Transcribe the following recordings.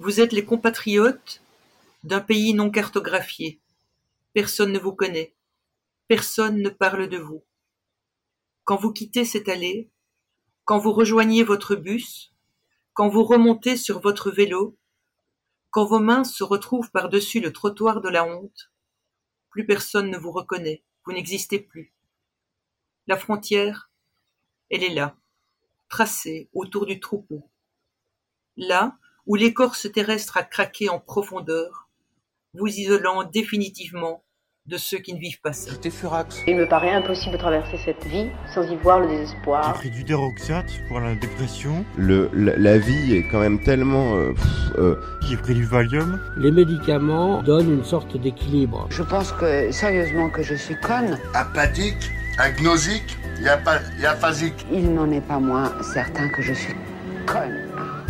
Vous êtes les compatriotes d'un pays non cartographié. Personne ne vous connaît. Personne ne parle de vous. Quand vous quittez cette allée, quand vous rejoignez votre bus, quand vous remontez sur votre vélo, quand vos mains se retrouvent par-dessus le trottoir de la honte, plus personne ne vous reconnaît, vous n'existez plus. La frontière, elle est là, tracée autour du troupeau. Là où l'écorce terrestre a craqué en profondeur, vous isolant définitivement de ceux qui ne vivent pas ça. J'étais furax. Il me paraît impossible de traverser cette vie sans y voir le J'ai désespoir. pris du déroxate pour la dépression. Le, la, la vie est quand même tellement... euh, pff, euh, J'ai pris du Valium. Les médicaments donnent une sorte d'équilibre. Je pense que, sérieusement, que je suis conne. apathique, agnosique, yaphasique. Il n'en est pas moins certain que je suis conne.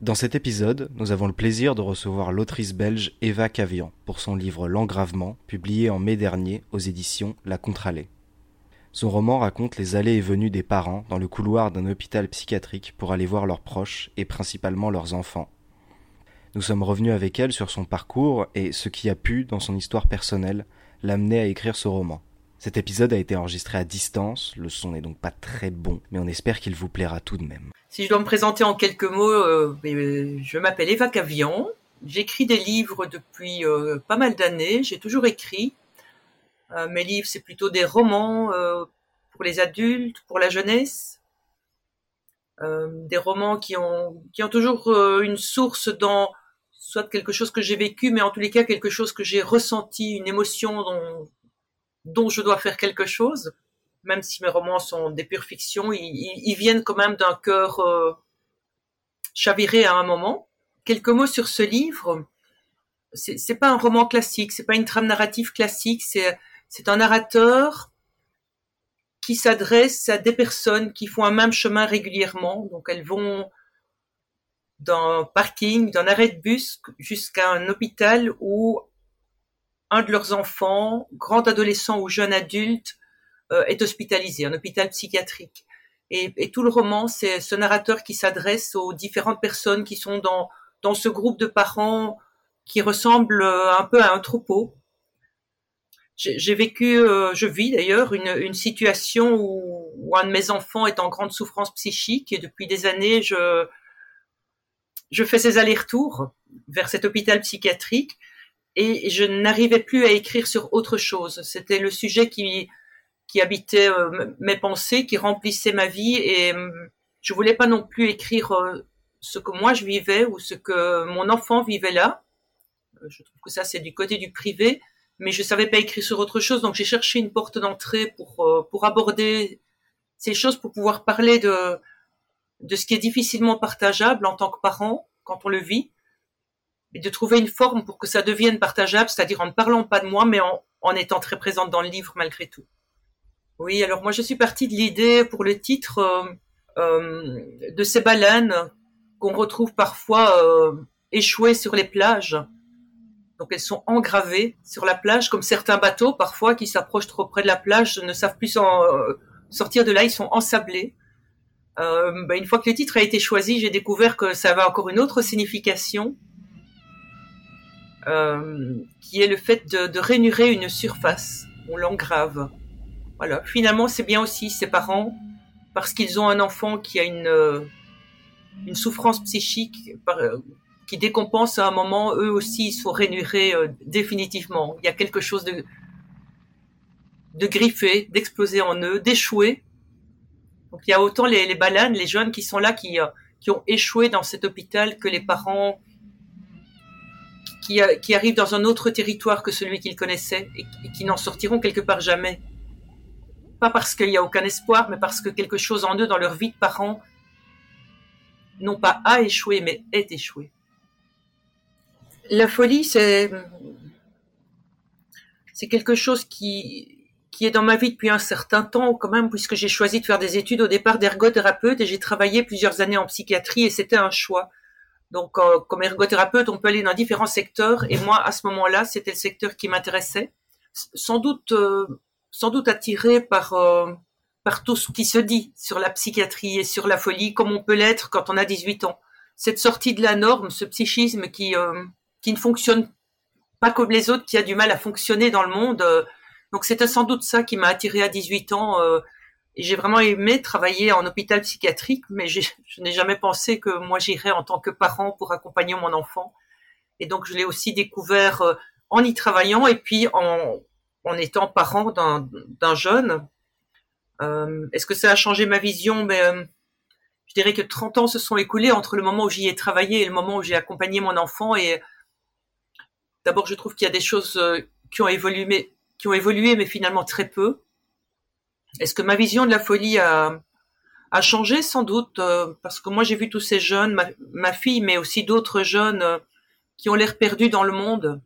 Dans cet épisode, nous avons le plaisir de recevoir l'autrice belge Eva Cavian pour son livre L'engravement, publié en mai dernier aux éditions La Contralée. Son roman raconte les allées et venues des parents dans le couloir d'un hôpital psychiatrique pour aller voir leurs proches et principalement leurs enfants. Nous sommes revenus avec elle sur son parcours et ce qui a pu, dans son histoire personnelle, l'amener à écrire ce roman. Cet épisode a été enregistré à distance, le son n'est donc pas très bon, mais on espère qu'il vous plaira tout de même. Si je dois me présenter en quelques mots, euh, euh, je m'appelle Eva Cavian. J'écris des livres depuis euh, pas mal d'années. J'ai toujours écrit. Mes livres, c'est plutôt des romans pour les adultes, pour la jeunesse. Des romans qui ont, toujours une source dans soit quelque chose que j'ai vécu, mais en tous les cas quelque chose que j'ai ressenti, une émotion dont, dont je dois faire quelque chose même si mes romans sont des pures fictions, ils, ils- viennent quand même d'un cœur euh, chaviré à un moment. Quelques mots sur ce livre. C'est pas un roman classique, c'est pas une trame narrative classique, c'est c'est un narrateur qui s'adresse à des personnes qui font un même chemin régulièrement. Donc elles vont d'un parking, d'un arrêt de bus jusqu'à un hôpital où un de leurs enfants, grand adolescent ou jeune adulte, euh, est hospitalisé, un hôpital psychiatrique. Et, tout le roman, c'est ce narrateur qui s'adresse aux différentes personnes qui sont dans, ce groupe de parents qui ressemble euh, un peu à un troupeau. J'ai vécu, euh, je vis d'ailleurs, une, situation où, où un de mes enfants est en grande souffrance psychique et depuis des années, je, je fais ces allers-retours vers cet hôpital psychiatrique et je n'arrivais plus à écrire sur autre chose. C'était le sujet qui, qui habitait euh, mes pensées, qui remplissait ma vie et euh, je voulais pas non plus écrire euh, ce que moi je vivais ou ce que mon enfant vivait là. Euh, Je trouve que ça c'est du côté du privé, mais je savais pas écrire sur autre chose, donc j'ai cherché une porte d'entrée pour pour aborder ces choses, pour pouvoir parler de de ce qui est difficilement partageable en tant que parent quand on le vit, et de trouver une forme pour que ça devienne partageable, c'est-à-dire en ne parlant pas de moi, mais en, en étant très présente dans le livre malgré tout. Oui, alors moi je suis partie de l'idée pour le titre euh, euh, de ces baleines qu'on retrouve parfois euh, échouées sur les plages. Donc elles sont engravées sur la plage, comme certains bateaux parfois qui s'approchent trop près de la plage ne savent plus euh, sortir de là, ils sont ensablés. Euh, bah, une fois que le titre a été choisi, j'ai découvert que ça avait encore une autre signification, qui est le fait de, de une surface. On l'engrave. Voilà. Finalement, c'est bien aussi ces parents, parce qu'ils ont un enfant qui a une, euh, une souffrance psychique par, euh, qui décompense à un moment, eux aussi, ils sont rainurés euh, définitivement. Il y a quelque chose de, de griffé, d'exploser en eux, d'échouer. Donc il y a autant les, les baleines, les jeunes qui sont là, qui, euh, qui ont échoué dans cet hôpital, que les parents qui, euh, qui arrivent dans un autre territoire que celui qu'ils connaissaient et, et qui n'en sortiront quelque part jamais. Pas parce qu'il n'y a aucun espoir, mais parce que quelque chose en eux, dans leur vie de parents, non pas a échoué, mais est échoué. La folie, c'est c'est quelque chose qui qui est dans ma vie depuis un certain temps quand même, puisque j'ai choisi de faire des études au départ d'ergothérapeute et j'ai travaillé plusieurs années en psychiatrie et c'était un choix. Donc, euh, comme ergothérapeute, on peut aller dans différents secteurs et moi, à ce moment-là, c'était le secteur qui m'intéressait, sans doute, euh, sans doute attiré par euh, par tout ce qui se dit sur la psychiatrie et sur la folie, comme on peut l'être quand on a 18 ans. Cette sortie de la norme, ce psychisme qui qui ne fonctionne pas comme les autres, qui a du mal à fonctionner dans le monde donc c'était sans doute ça qui m'a attiré à 18 ans. J'ai vraiment aimé travailler en hôpital psychiatrique, mais je n'ai jamais pensé que moi j'irais en tant que parent pour accompagner mon enfant. Et donc je l'ai aussi découvert euh, en y travaillant et puis en, étant parent d'un jeune. Euh, Est-ce que ça a changé ma vision? Mais euh, je dirais que 30 ans se sont écoulés entre le moment où j'y ai travaillé et le moment où j'ai accompagné mon enfant. Et d'abord, je trouve qu'il y a des choses qui ont évolué, mais finalement très peu. Est-ce que ma vision de la folie a, changé Sans doute, euh, parce que moi j'ai vu tous ces jeunes, ma, fille, mais aussi d'autres jeunes euh, qui ont l'air perdus dans le monde,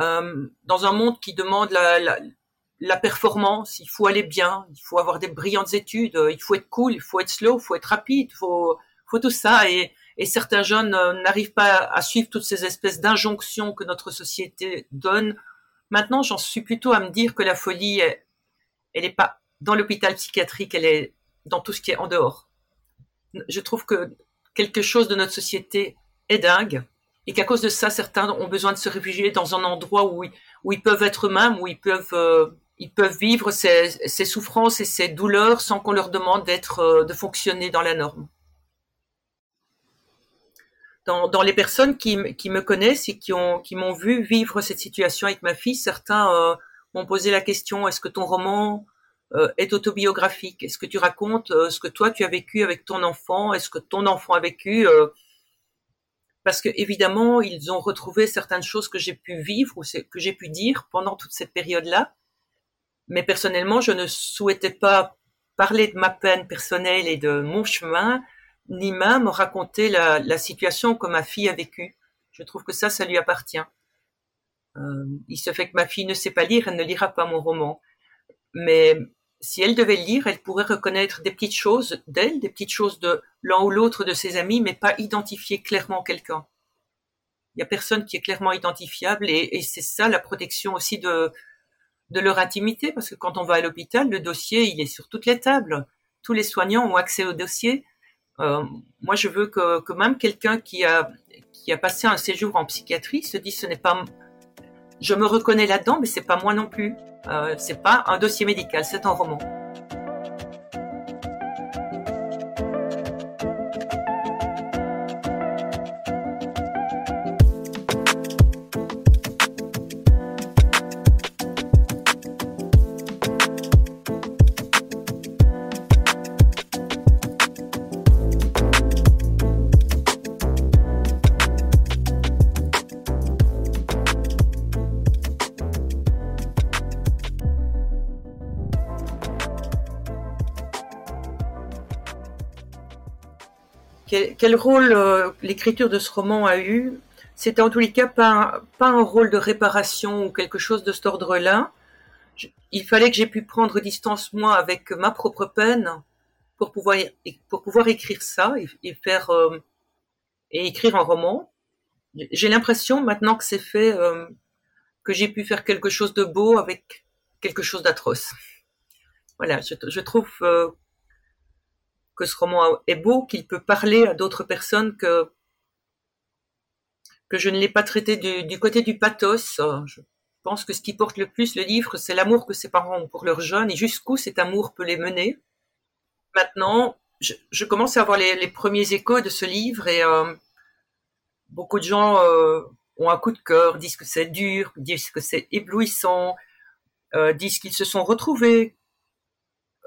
euh, dans un monde qui demande la, performance. Il faut aller bien, il faut avoir des brillantes études, il faut être cool, il faut être slow, il faut être rapide, il faut, tout ça. Et, et certains jeunes n'arrivent pas à suivre toutes ces espèces d'injonctions que notre société donne Maintenant, j'en suis plutôt à me dire que la folie, elle n'est pas dans l'hôpital psychiatrique, elle est dans tout ce qui est en dehors. Je trouve que quelque chose de notre société est dingue et qu'à cause de ça, certains ont besoin de se réfugier dans un endroit où, ils peuvent être eux-mêmes, où ils peuvent, euh, ils peuvent vivre ces, ces, souffrances et ces douleurs sans qu'on leur demande d'être, euh, de fonctionner dans la norme dans, les personnes qui, me connaissent et qui ont qui m'ont vu vivre cette situation avec ma fille, certains euh, m'ont posé la question est-ce que ton roman est autobiographique Est-ce que tu racontes euh, ce que toi tu as vécu avec ton enfant? Est-ce que ton enfant a vécu Parce que évidemment, ils ont retrouvé certaines choses que j'ai pu vivre ou que j'ai pu dire pendant toute cette période-là. Mais personnellement, je ne souhaitais pas parler de ma peine personnelle et de mon chemin ni même raconter la, situation que ma fille a vécue. Je trouve que ça, ça lui appartient. Euh, il se fait que ma fille ne sait pas lire, elle ne lira pas mon roman. Mais si elle devait lire, elle pourrait reconnaître des petites choses d'elle, des petites choses de l'un ou l'autre de ses amis, mais pas identifier clairement quelqu'un. Il y a personne qui est clairement identifiable et, c'est ça la protection aussi de, leur intimité, parce que quand on va à l'hôpital, le dossier, il est sur toutes les tables. Tous les soignants ont accès au dossier euh, moi, je veux que, que même quelqu'un qui a, qui a passé un séjour en psychiatrie se dise ce n'est pas je me reconnais là-dedans, mais c'est pas moi non plus. Euh, c'est pas un dossier médical, c'est un roman. Quel, rôle euh, l'écriture de ce roman a eu C'était en tous les cas pas, un rôle de réparation ou quelque chose de cet ordre-là. Il fallait que j'ai pu prendre distance moi avec ma propre peine pour pouvoir pour pouvoir écrire ça et, faire euh, et écrire un roman. J'ai l'impression maintenant que c'est fait euh, que j'ai pu faire quelque chose de beau avec quelque chose d'atroce. Voilà, je trouve que ce roman est beau, qu'il peut parler à d'autres personnes que que je ne l'ai pas traité du, côté du pathos. Je pense que ce qui porte le plus le livre, c'est l'amour que ses parents ont pour leurs jeunes et jusqu'où cet amour peut les mener. Maintenant, je, commence à avoir les, premiers échos de ce livre et euh, beaucoup de gens euh, ont un coup de cœur, disent que c'est dur, disent que c'est éblouissant, euh, disent qu'ils se sont retrouvés,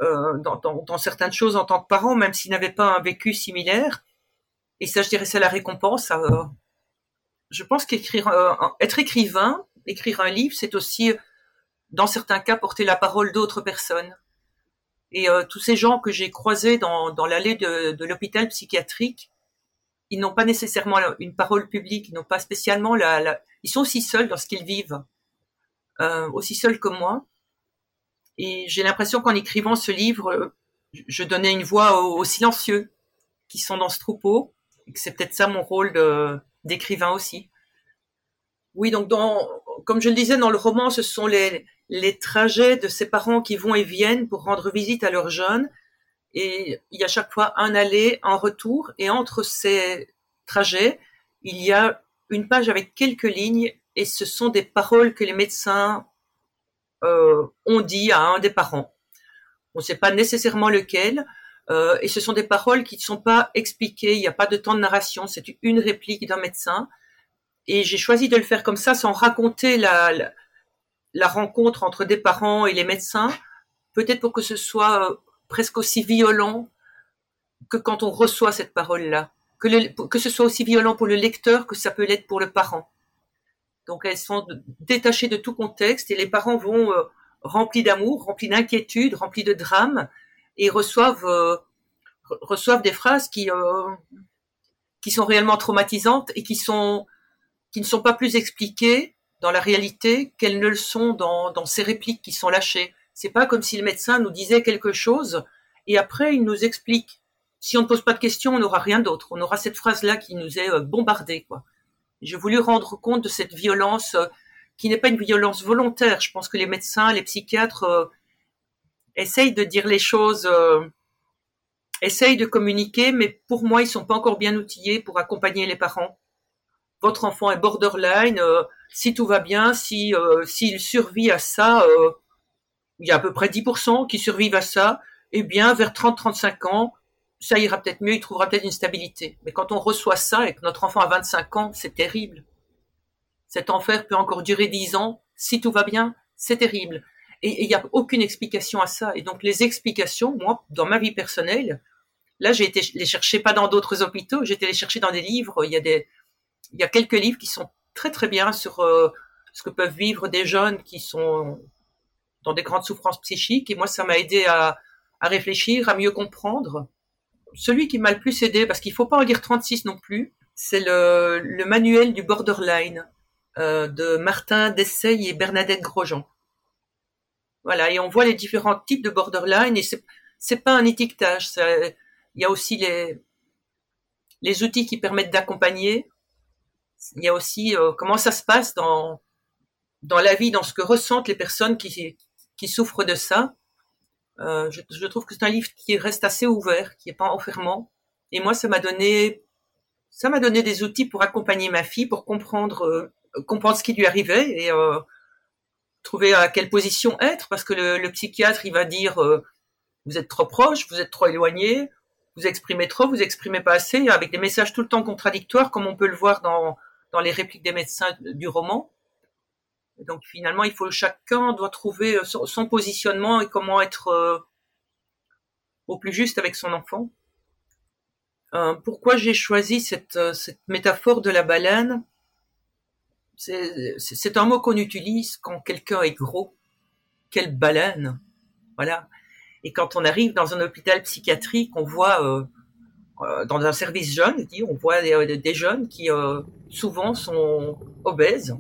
euh, dans, dans, dans, certaines choses en tant que parent, même s'ils n'avaient pas un vécu similaire. Et ça, je dirais, c'est la récompense. Euh, je pense qu'écrire, euh, être écrivain, écrire un livre, c'est aussi, dans certains cas, porter la parole d'autres personnes. Et tous ces gens que j'ai croisés dans, dans l'allée de, de l'hôpital psychiatrique, ils n'ont pas nécessairement une parole publique, ils n'ont pas spécialement la, la, ils sont aussi seuls dans ce qu'ils vivent, euh, aussi seuls que moi. Et j'ai l'impression qu'en écrivant ce livre, je donnais une voix aux, silencieux qui sont dans ce troupeau, et que c'est peut-être ça mon rôle d'écrivain aussi. Oui, donc dans, comme je le disais dans le roman, ce sont les, les trajets de ces parents qui vont et viennent pour rendre visite à leurs jeunes. Et il y a chaque fois un aller, un retour. Et entre ces trajets, il y a une page avec quelques lignes. Et ce sont des paroles que les médecins euh, ont dit à un des parents. On ne sait pas nécessairement lequel. Euh, et ce sont des paroles qui ne sont pas expliquées. Il n'y a pas de temps de narration. C'est une réplique d'un médecin. Et j'ai choisi de le faire comme ça, sans raconter la, rencontre entre des parents et les médecins, peut-être pour que ce soit euh, presque aussi violent que quand on reçoit cette parole-là, que ce soit aussi violent pour le lecteur que ça peut l'être pour le parent. Donc elles sont détachées de tout contexte et les parents vont euh, remplis d'amour, remplis d'inquiétude, remplis de drame et reçoivent euh, reçoivent des phrases qui qui sont réellement traumatisantes et qui sont qui ne sont pas plus expliquées dans la réalité qu'elles ne le sont dans, dans ces répliques qui sont lâchées. C'est pas comme si le médecin nous disait quelque chose et après il nous explique. Si on ne pose pas de questions, on n'aura rien d'autre. On aura cette phrase-là qui nous est euh, bombardée, quoi. J'ai voulu rendre compte de cette violence euh, qui n'est pas une violence volontaire. Je pense que les médecins, les psychiatres euh, essayent de dire les choses, essayent de communiquer, mais pour moi, ils sont pas encore bien outillés pour accompagner les parents votre enfant est borderline, euh, si tout va bien, si euh, s'il survit à ça, euh, il y a à peu près 10% qui survivent à ça, eh bien vers 30-35 ans, ça ira peut-être mieux, il trouvera peut-être une stabilité. Mais quand on reçoit ça et que notre enfant a 25 ans, c'est terrible. Cet enfer peut encore durer 10 ans, si tout va bien, c'est terrible. Et il n'y a aucune explication à ça. Et donc les explications, moi, dans ma vie personnelle, là j'ai été les chercher pas dans d'autres hôpitaux, j'ai été les chercher dans des livres. Il y a des il y a quelques livres qui sont très très bien sur euh, ce que peuvent vivre des jeunes qui sont dans des grandes souffrances psychiques. Et moi, ça m'a aidé à, à, réfléchir, à mieux comprendre. Celui qui m'a le plus aidé, parce qu'il faut pas en dire 36 non plus, c'est le, le, manuel du borderline euh, de Martin Dessay et Bernadette Grosjean. Voilà, et on voit les différents types de borderline, et c'est c'est pas un étiquetage. Il y a aussi les les outils qui permettent d'accompagner il y a aussi euh, comment ça se passe dans dans la vie, dans ce que ressentent les personnes qui qui souffrent de ça. Euh, je, je, trouve que c'est un livre qui reste assez ouvert, qui est pas enfermant. Et moi, ça m'a donné ça m'a donné des outils pour accompagner ma fille, pour comprendre euh, comprendre ce qui lui arrivait et euh, trouver à quelle position être, parce que le, le psychiatre, il va dire vous êtes trop proche, vous êtes trop éloigné, vous exprimez trop, vous exprimez pas assez, avec des messages tout le temps contradictoires, comme on peut le voir dans dans les répliques des médecins du roman. Donc finalement, il faut chacun doit trouver euh, son, positionnement et comment être euh, au plus juste avec son enfant. Euh, pourquoi j'ai choisi cette, cette métaphore de la baleine? C'est un mot qu'on utilise quand quelqu'un est gros. Quelle baleine Voilà. Et quand on arrive dans un hôpital psychiatrique, on voit euh, dans un service jeune, on voit des, euh, jeunes qui euh, souvent sont obèses.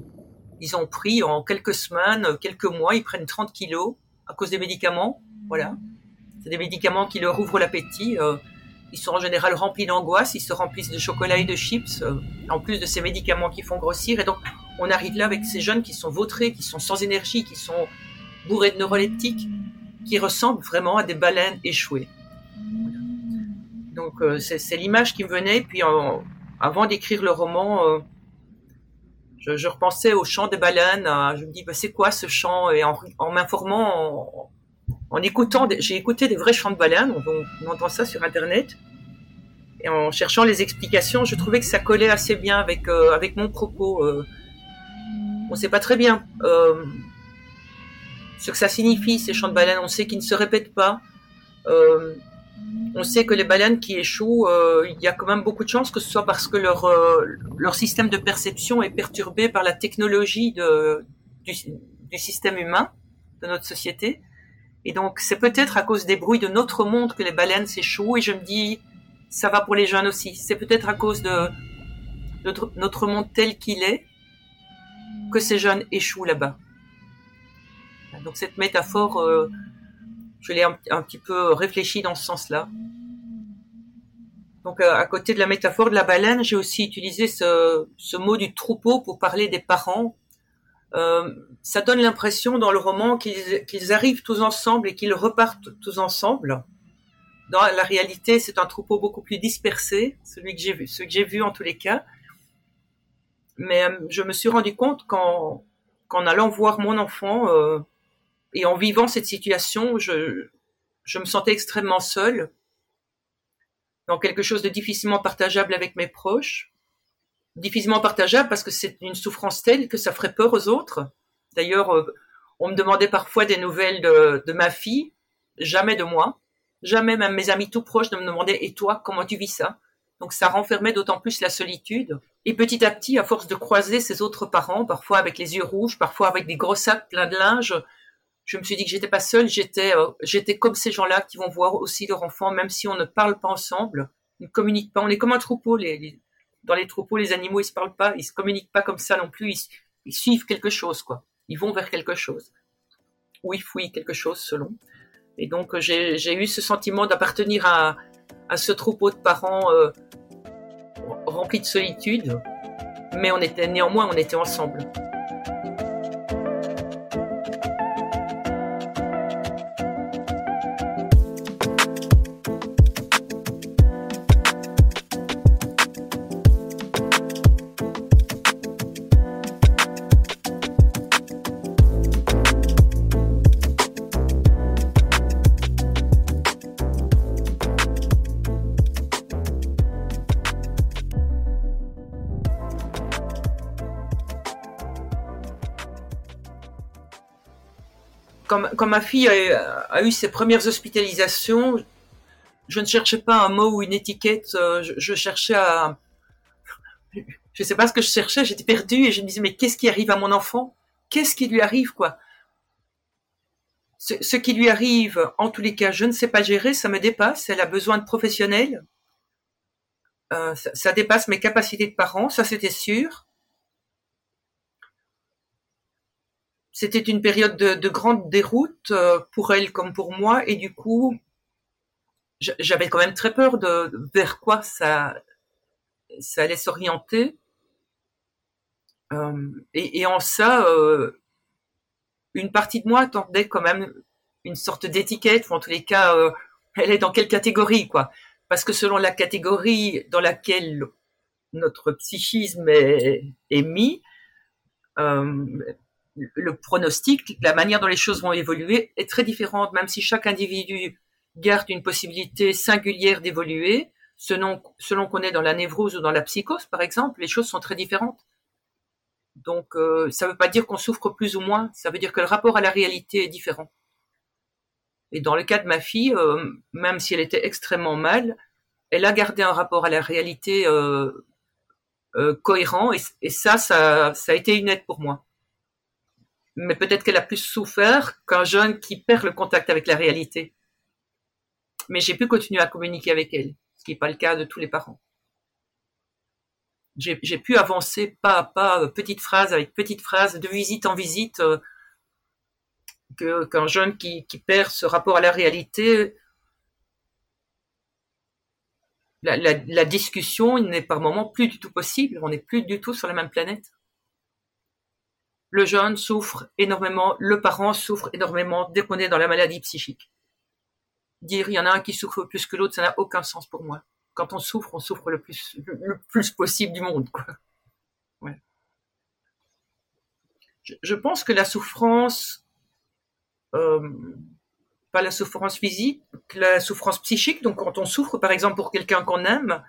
Ils ont pris en quelques semaines, quelques mois, ils prennent 30 kilos à cause des médicaments. Voilà. C'est des médicaments qui leur ouvrent l'appétit. ils sont en général remplis d'angoisse, ils se remplissent de chocolat et de chips, en plus de ces médicaments qui font grossir. Et donc, on arrive là avec ces jeunes qui sont vautrés, qui sont sans énergie, qui sont bourrés de neuroleptiques, qui ressemblent vraiment à des baleines échouées. Donc euh, c'est l'image qui me venait. Puis avant d'écrire le roman, euh, je, repensais au chant des baleines. je me dis, bah, c'est quoi ce chant? Et en, m'informant, en, écoutant, j'ai écouté des vrais chants de baleines. On, entend ça sur Internet. Et en cherchant les explications, je trouvais que ça collait assez bien avec euh, avec mon propos. on ne sait pas très bien ce que ça signifie ces chants de baleines. On sait qu'ils ne se répètent pas. On sait que les baleines qui échouent, euh, il y a quand même beaucoup de chances que ce soit parce que leur euh, leur système de perception est perturbé par la technologie de, du, du système humain de notre société. Et donc c'est peut-être à cause des bruits de notre monde que les baleines s'échouent. Et je me dis, ça va pour les jeunes aussi. C'est peut-être à cause de notre, monde tel qu'il est que ces jeunes échouent là-bas. Donc cette métaphore, euh, je l'ai un, petit peu réfléchi dans ce sens-là. Donc euh, à côté de la métaphore de la baleine, j'ai aussi utilisé ce, mot du troupeau pour parler des parents. Euh, ça donne l'impression dans le roman qu'ils arrivent tous ensemble et qu'ils repartent tous ensemble. Dans la réalité, c'est un troupeau beaucoup plus dispersé, celui que j'ai vu, ce que j'ai vu en tous les cas. Mais euh, je me suis rendu compte qu'en allant voir mon enfant et en vivant cette situation, je, me sentais extrêmement seule, dans quelque chose de difficilement partageable avec mes proches. Difficilement partageable parce que c'est une souffrance telle que ça ferait peur aux autres. D'ailleurs, euh, on me demandait parfois des nouvelles de, de ma fille, jamais de moi. Jamais même mes amis tout proches ne me demandaient et toi comment tu vis ça? Donc ça renfermait d'autant plus la solitude. Et petit à petit, à force de croiser ses autres parents, parfois avec les yeux rouges, parfois avec des gros sacs pleins de linge, je me suis dit que j'étais pas seule, j'étais euh, j'étais comme ces gens-là qui vont voir aussi leur enfant, même si on ne parle pas ensemble, on ne communique pas. On est comme un troupeau. Les, dans les troupeaux, les animaux ils se parlent pas, ils se communiquent pas comme ça non plus. Ils, ils suivent quelque chose, quoi. Ils vont vers quelque chose, ou ils fouillent quelque chose selon. Et donc j'ai eu ce sentiment d'appartenir à, à ce troupeau de parents euh, remplis de solitude, mais on était néanmoins on était ensemble. Quand, ma fille a, eu ses premières hospitalisations, je ne cherchais pas un mot ou une étiquette, euh, je, cherchais à... Je ne sais pas ce que je cherchais, j'étais perdue et je me disais, mais qu'est-ce qui arrive à mon enfant? Qu'est-ce qui lui arrive, quoi? Ce, qui lui arrive, en tous les cas, je ne sais pas gérer, ça me dépasse, elle a besoin de professionnels, euh, ça dépasse mes capacités de parent, ça c'était sûr. C'était une période de, grande déroute euh, pour elle comme pour moi, et du coup, j'avais quand même très peur de vers quoi ça, ça allait s'orienter. Euh, et, en ça, euh, une partie de moi attendait quand même une sorte d'étiquette, ou en tous les cas, elle est dans quelle catégorie, quoi. Parce que selon la catégorie dans laquelle notre psychisme est, est mis, le pronostic, la manière dont les choses vont évoluer est très différente, même si chaque individu garde une possibilité singulière d'évoluer, selon, qu'on est dans la névrose ou dans la psychose, par exemple, les choses sont très différentes. Donc, euh, ça ne veut pas dire qu'on souffre plus ou moins, ça veut dire que le rapport à la réalité est différent. Et dans le cas de ma fille, euh, même si elle était extrêmement mal, elle a gardé un rapport à la réalité euh, cohérent, et, et ça, ça, ça a été une aide pour moi mais peut-être qu'elle a plus souffert qu'un jeune qui perd le contact avec la réalité. Mais j'ai pu continuer à communiquer avec elle, ce qui n'est pas le cas de tous les parents. J'ai pu avancer pas à pas, euh, petite phrase avec petite phrase, de visite en visite, euh, qu'un jeune qui, perd ce rapport à la réalité, la, la, la discussion n'est par moment plus du tout possible, on n'est plus du tout sur la même planète le jeune souffre énormément, le parent souffre énormément dès qu'on est dans la maladie psychique. Dire il y en a un qui souffre plus que l'autre, ça n'a aucun sens pour moi. Quand on souffre, on souffre le plus, le plus possible du monde. Je, pense que la souffrance, euh, pas la souffrance physique, la souffrance psychique, donc quand on souffre par exemple pour quelqu'un qu'on aime,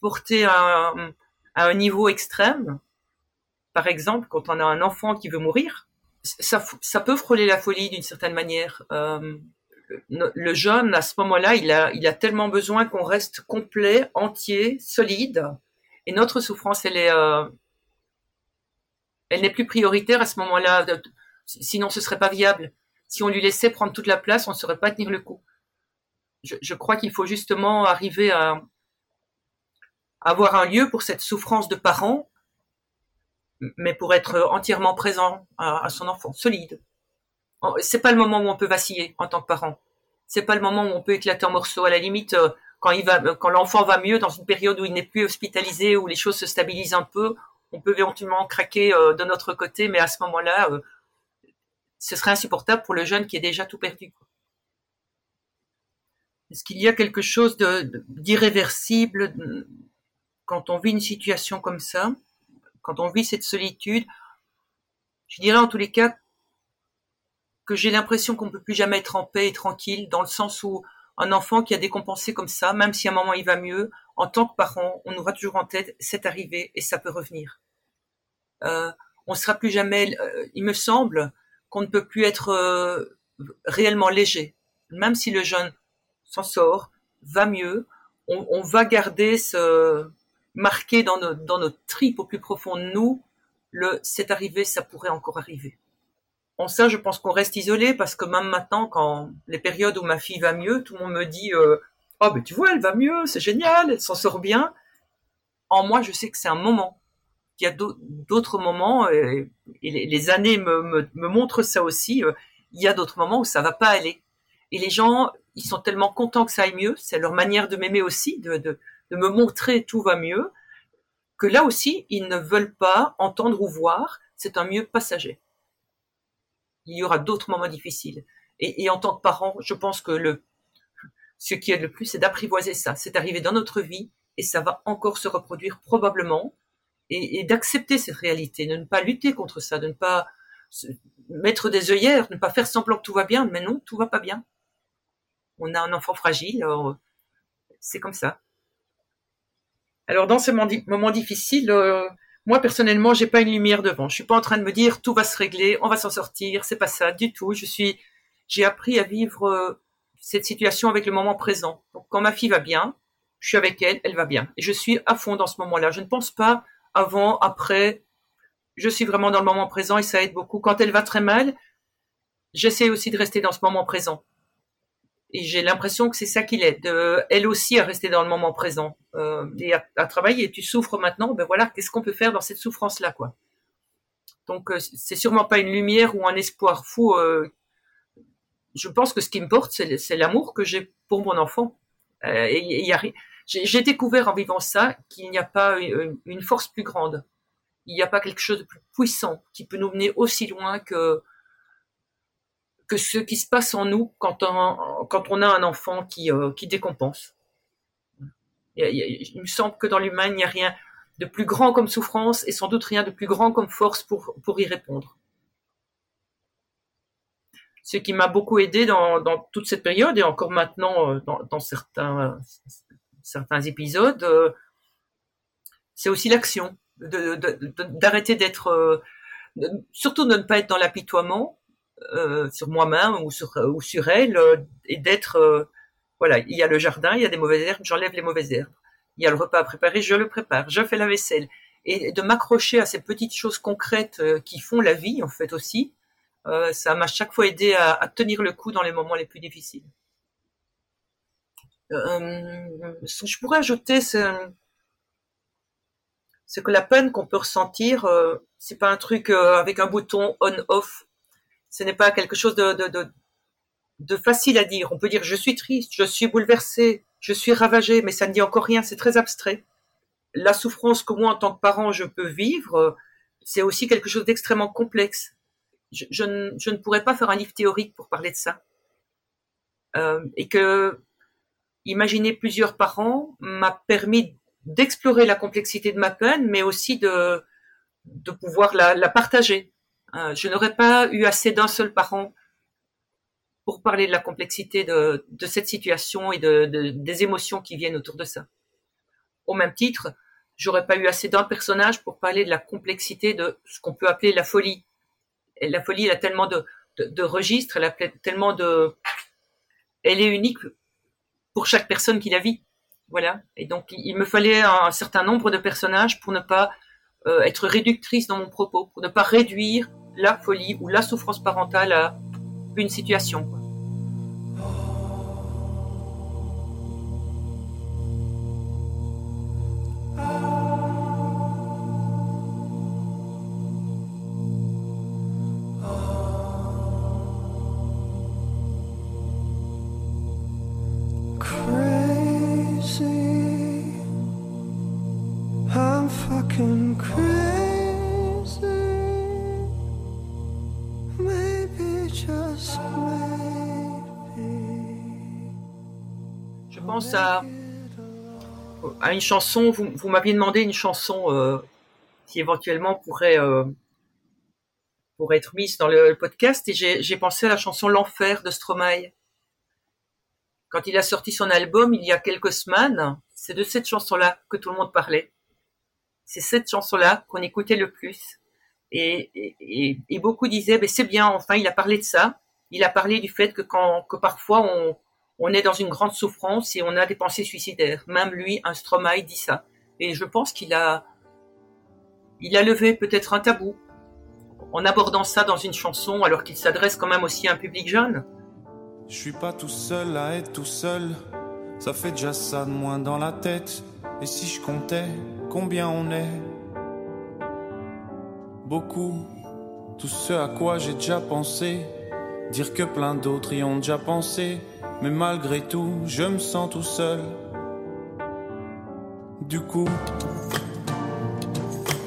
porté à un niveau extrême, par exemple, quand on a un enfant qui veut mourir, ça, peut frôler la folie d'une certaine manière. Euh, le, jeune, à ce moment-là, il a, il a tellement besoin qu'on reste complet, entier, solide. Et notre souffrance, elle est, euh, elle n'est plus prioritaire à ce moment-là. Sinon, ce serait pas viable. Si on lui laissait prendre toute la place, on ne saurait pas tenir le coup. je, crois qu'il faut justement arriver à, avoir un lieu pour cette souffrance de parents, mais pour être entièrement présent à, son enfant, solide. C'est pas le moment où on peut vaciller en tant que parent. C'est pas le moment où on peut éclater en morceaux. À la limite, euh, quand quand l'enfant va mieux, dans une période où il n'est plus hospitalisé, où les choses se stabilisent un peu, on peut éventuellement craquer euh, de notre côté, mais à ce moment-là, euh, ce serait insupportable pour le jeune qui est déjà tout perdu. Est-ce qu'il y a quelque chose d'irréversible quand on vit une situation comme ça, quand on vit cette solitude Je dirais en tous les cas que j'ai l'impression qu'on ne peut plus jamais être en paix et tranquille, dans le sens où un enfant qui a décompensé comme ça, même si à un moment il va mieux, en tant que parent, on aura toujours en tête, c'est arrivé et ça peut revenir. Euh, on ne sera plus jamais, euh, il me semble, qu'on ne peut plus être euh, réellement léger. Même si le jeune s'en sort, va mieux, on, va garder ce marqué dans, nos, dans notre tripes au plus profond de nous, le c'est arrivé, ça pourrait encore arriver. En ça, je pense qu'on reste isolé parce que même maintenant, quand les périodes où ma fille va mieux, tout le monde me dit oh ben tu vois, elle va mieux, c'est génial, elle s'en sort bien. En moi, je sais que c'est un moment. Il y a d'autres moments et, les, années me, me, montrent ça aussi. Euh, il y a d'autres moments où ça va pas aller. Et les gens, ils sont tellement contents que ça aille mieux. C'est leur manière de m'aimer aussi, de, de me montrer tout va mieux, que là aussi, ils ne veulent pas entendre ou voir. C'est un mieux passager il y aura d'autres moments difficiles. Et, en tant que parent, je pense que le, ce qui est le plus, c'est d'apprivoiser ça. C'est arrivé dans notre vie et ça va encore se reproduire probablement. Et, d'accepter cette réalité, de ne pas lutter contre ça, de ne pas mettre des œillères, de ne pas faire semblant que tout va bien. Mais non, tout va pas bien. On a un enfant fragile, c'est comme ça. Alors dans ce moment difficile, euh, moi, personnellement, j'ai pas une lumière devant. Je suis pas en train de me dire tout va se régler, on va s'en sortir. C'est pas ça du tout. Je suis, j'ai appris à vivre euh, cette situation avec le moment présent. Donc, quand ma fille va bien, je suis avec elle, elle va bien. Et je suis à fond dans ce moment-là. Je ne pense pas avant, après. Je suis vraiment dans le moment présent et ça aide beaucoup. Quand elle va très mal, j'essaie aussi de rester dans ce moment présent et j'ai l'impression que c'est ça qui l'aide, elle aussi à rester dans le moment présent euh, et à, travailler. Tu souffres maintenant, ben voilà, qu'est-ce qu'on peut faire dans cette souffrance-là, quoi? Donc euh, c'est sûrement pas une lumière ou un espoir fou. Euh, je pense que ce qui me porte, c'est l'amour que j'ai pour mon enfant. Euh, et, j'ai découvert en vivant ça qu'il n'y a pas une, force plus grande. Il n'y a pas quelque chose de plus puissant qui peut nous mener aussi loin que que ce qui se passe en nous quand on, a un enfant qui, euh, décompense. Il, me semble que dans l'humain, il n'y a rien de plus grand comme souffrance et sans doute rien de plus grand comme force pour, y répondre. Ce qui m'a beaucoup aidé dans, toute cette période et encore maintenant euh, dans, certains, épisodes, euh, c'est aussi l'action, d'arrêter d'être, surtout de ne pas être dans l'apitoiement, euh, sur moi-même ou sur, sur elle euh, et d'être euh, voilà il y a le jardin il y a des mauvaises herbes j'enlève les mauvaises herbes. Il y a le repas à préparer je le prépare je fais la vaisselle. Et de m'accrocher à ces petites choses concrètes qui font la vie en fait aussi ça m'a chaque fois aidé à, tenir le coup dans les moments les plus difficiles. Ce que je pourrais ajouter c'est que la peine qu'on peut ressentir, euh, c'est pas un truc avec un bouton on/off ce n'est pas quelque chose de, facile à dire. On peut dire je suis triste, je suis bouleversé, je suis ravagé, mais ça ne dit encore rien, c'est très abstrait. La souffrance que moi, en tant que parent, je peux vivre, c'est aussi quelque chose d'extrêmement complexe. Je, ne, pourrais pas faire un livre théorique pour parler de ça. Euh, et que imaginer plusieurs parents m'a permis d'explorer la complexité de ma peine, mais aussi de, pouvoir la partager. Euh, je n'aurais pas eu assez d'un seul parent pour parler de la complexité de, cette situation et de, des émotions qui viennent autour de ça. Au même titre, j'aurais pas eu assez d'un personnage pour parler de la complexité de ce qu'on peut appeler la folie. La folie, elle a tellement de, de, registres, elle a tellement de, elle est unique pour chaque personne qui la vit. Voilà. Et donc, il me fallait un certain nombre de personnages pour ne pas euh, être réductrice dans mon propos, pour ne pas réduire la folie ou la souffrance parentale à une situation. Une chanson, vous, vous m'aviez demandé une chanson euh, qui éventuellement pourrait, euh, pourrait être mise dans le podcast et j'ai pensé à la chanson L'Enfer de Stromae. Quand il a sorti son album il y a quelques semaines, c'est de cette chanson-là que tout le monde parlait. C'est cette chanson-là qu'on écoutait le plus. Et, et, et beaucoup disaient, ben c'est bien, enfin, il a parlé de ça. Il a parlé du fait que quand, que parfois on, on est dans une grande souffrance et on a des pensées suicidaires. Même lui, un Stromae dit ça. Et je pense qu'il a, il a levé peut-être un tabou en abordant ça dans une chanson alors qu'il s'adresse quand même aussi à un public jeune. Je suis pas tout seul à être tout seul, ça fait déjà ça de moins dans la tête. Et si je comptais combien on est? Beaucoup, tout ce à quoi j'ai déjà pensé, dire que plein d'autres y ont déjà pensé, mais malgré tout, je me sens tout seul. Du coup,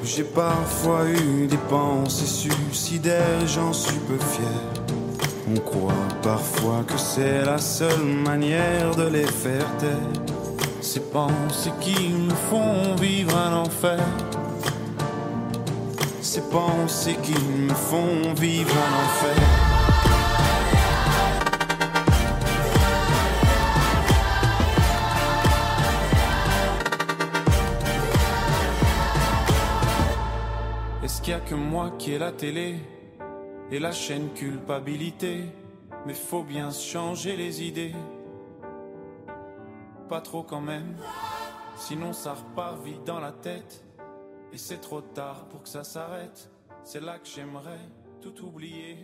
j'ai parfois eu des pensées suicidaires, j'en suis peu fier. On croit parfois que c'est la seule manière de les faire taire. Ces pensées qui me font vivre un enfer. Ces pensées qui me font vivre un enfer. Que moi qui ai la télé et la chaîne culpabilité Mais faut bien changer les idées. Pas trop quand même, sinon ça repart vite dans la tête. Et c'est trop tard pour que ça s'arrête. C'est là que j'aimerais tout oublier.